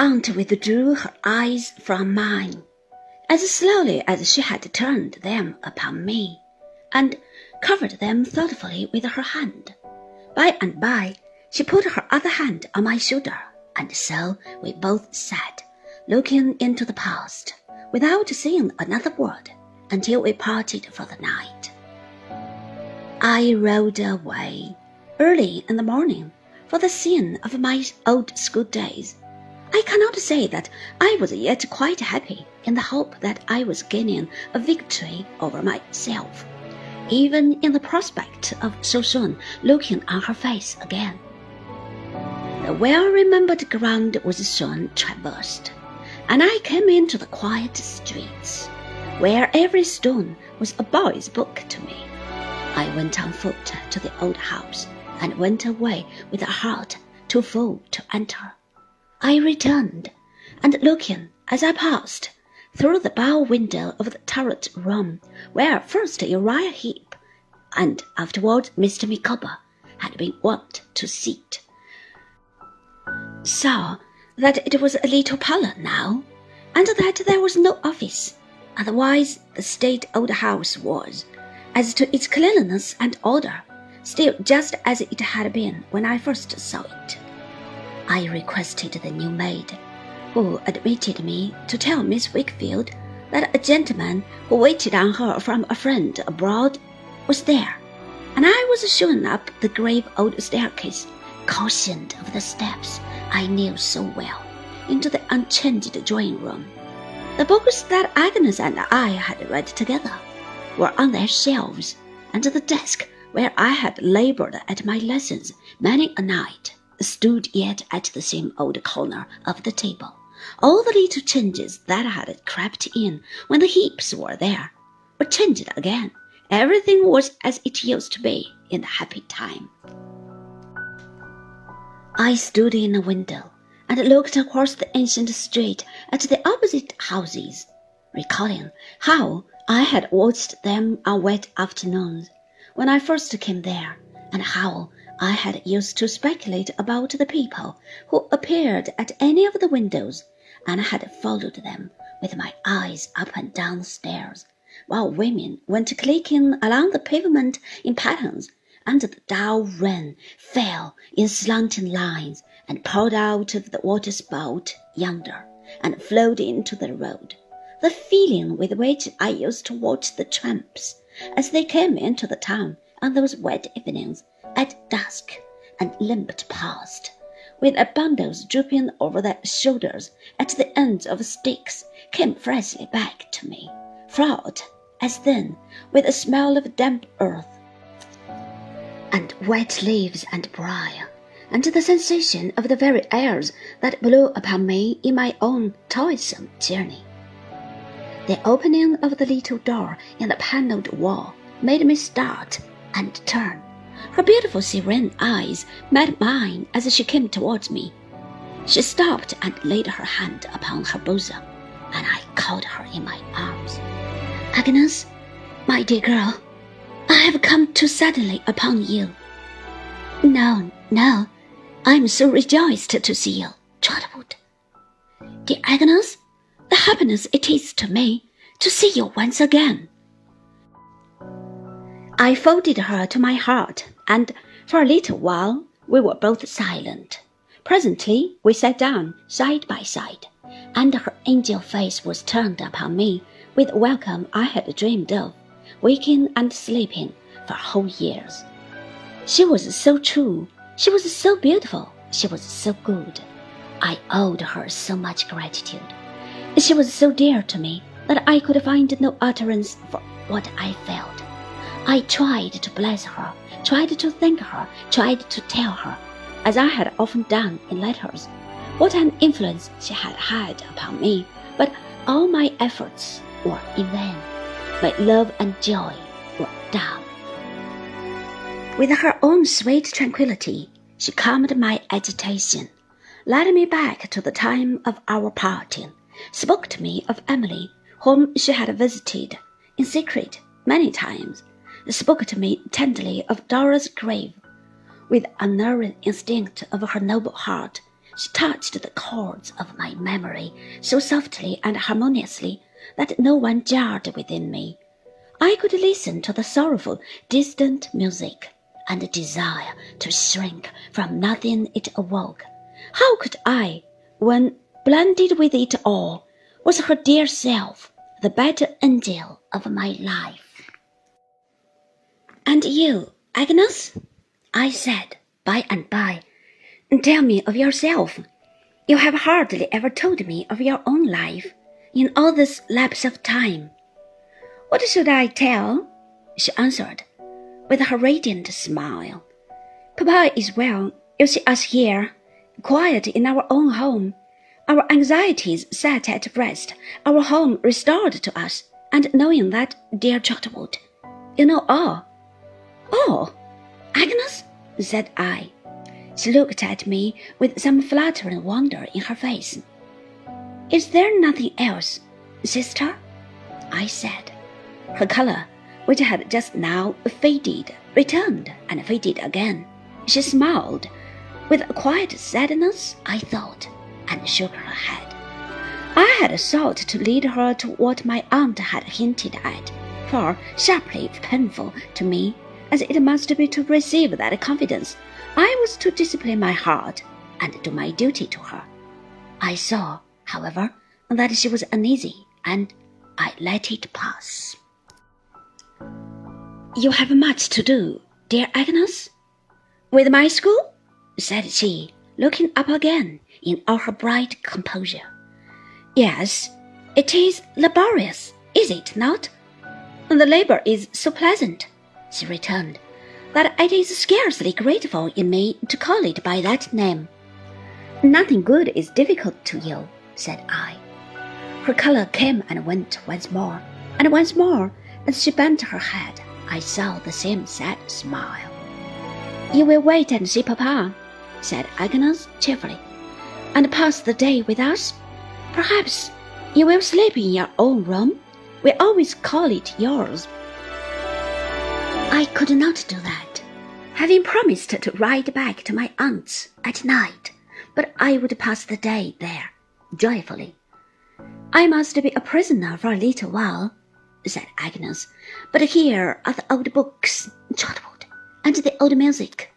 aunt withdrew her eyes from mine, as slowly as she had turned them upon me, and covered them thoughtfully with her hand. By and by, she put her other hand on my shoulder, and so we both sat, looking into the past, without saying another word until we parted for the night. I rode away early in the morning for the scene of my old school days. I cannot say that I was yet quite happy in the hope that I was gaining a victory over myself, even in the prospect of so soon looking on her face again. The well remembered ground was soon traversed, and I came into the quiet streets, where every stone was a boy's book to me. I went on foot to the old house and went away with a heart too full to enter. I returned, and looking as I passed through the bow window of the turret room where first Uriah Heep and afterward Mr. Micawber had been wont to sit, saw that it was a little parlour now, and that there was no office. Otherwise, the state old house was, as to its cleanliness and order, still just as it had been when I first saw it. I requested the new maid, who admitted me, to tell Miss Wickfield that a gentleman who waited on her from a friend abroad was there, and I was shown up the grave old staircase, cautioned of the steps I knew so well, into the unchanged drawing room. The books that Agnes and I had read together were on their shelves, and the desk where I had labored at my lessons many a night, stood yet at the same old corner of the table. All the little changes that had crept in when the Heeps were there were changed again. Everything was as it used to be in the happy time. I stood in a window and looked across the ancient street at the opposite houses, recalling how I had watched them on wet afternoons when I first came there, and how I had used to speculate about the people who appeared at any of the windows, and had followed them with my eyes up and down the stairs, while women went clicking along the pavement in patterns, and the dull rain fell in slanting lines and poured out of the waterspout yonder and flowed into the road. The feeling with which I used to watch the tramps as they came into the town on those wet evenings at dusk and limped past, with their bundles drooping over their shoulders at the ends of sticks, came freshly back to me, fraught, as then, with the smell of damp earth and wet leaves and briar, and the sensation of the very airs that blew upon me in my own toilsome journey. The opening of the little door in the panelled wall made me start and turn. Her beautiful serene eyes met mine as she came towards me. She stopped and laid her hand upon her bosom, and I caught her in my arms. Agnes, my dear girl, I have come too suddenly upon you. No, no, I am so rejoiced to see you, Trotwood. Dear Agnes, the happiness it is to me to see you once again. I folded her to my heart, and for a little while we were both silent. Presently we sat down side by side, and her angel face was turned upon me with welcome I had dreamed of, waking and sleeping for whole years. She was so true, she was so beautiful, she was so good. I owed her so much gratitude. She was so dear to me that I could find no utterance for what I felt. I tried to bless her, tried to thank her, tried to tell her, as I had often done in letters, what an influence she had had upon me, but all my efforts were in vain. My love and joy were dumb. With her own sweet tranquillity, she calmed my agitation, led me back to the time of our parting, spoke to me of Emily, whom she had visited in secret many times, spoke to me tenderly of Dora's grave. With unerring instinct of her noble heart, She touched the chords of my memory so softly and harmoniously that no one jarred within me. I could listen to the sorrowful, distant music and desire to shrink from nothing it awoke. How could I, when blended with it all, was her dear self, the better angel of my life? And you, Agnes? I said by and by Tell me of yourself. You have hardly ever told me of your own life in all this lapse of time. What should I tell? she answered, with her radiant smile. Papa is well. You see us here, quiet in our own home, our anxieties set at rest, our home restored to us, and knowing that, dear Trotwood, you know all. All? Agnes? said I. She looked at me with some fluttering wonder in her face. Is there nothing else, sister? I said. Her color, which had just now faded, returned and faded again. She smiled with a quiet sadness, I thought, and shook her head. I had sought to lead her to what my aunt had hinted at, for sharply painful to me as it must be to receive that confidence I was to discipline my heart and do my duty to her. I saw, however, that she was uneasy, and I let it pass. You have much to do, dear Agnes? With my school? said she, looking up again in all her bright composure. Yes, it is laborious, is it not? The labor is so pleasant, she returned that it is scarcely grateful in me to call it by that name. Nothing good is difficult to you, said I. Her color came and went once more, and once more, as she bent her head, I saw the same sad smile. You will wait and see Papa, said Agnes cheerfully, and pass the day with us. Perhaps you will sleep in your own room. We always call it yours. I could not do that, having promised to ride back to my aunt's at night, but I would pass the day there, joyfully. I must be a prisoner for a little while, said Agnes, but here are the old books, Trotwood, and the old music.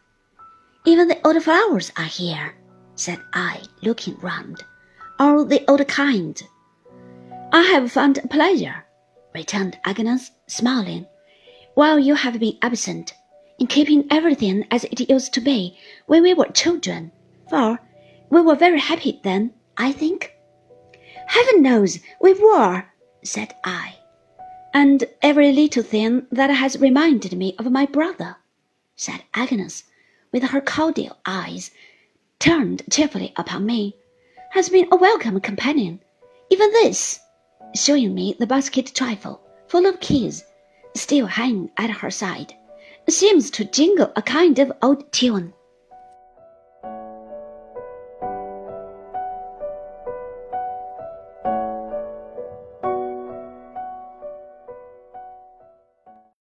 Even the old flowers are here, said I, looking round, all the old kind. I have found pleasure, returned Agnes, smiling while you have been absent, in keeping everything as it used to be when we were children, for we were very happy then, I think. Heaven knows we were, said I, and every little thing that has reminded me of my brother, said Agnes, with her cordial eyes turned cheerfully upon me, has been a welcome companion. Even this, showing me the basket trifle full of keys still hanging at her side, seems to jingle a kind of old tune.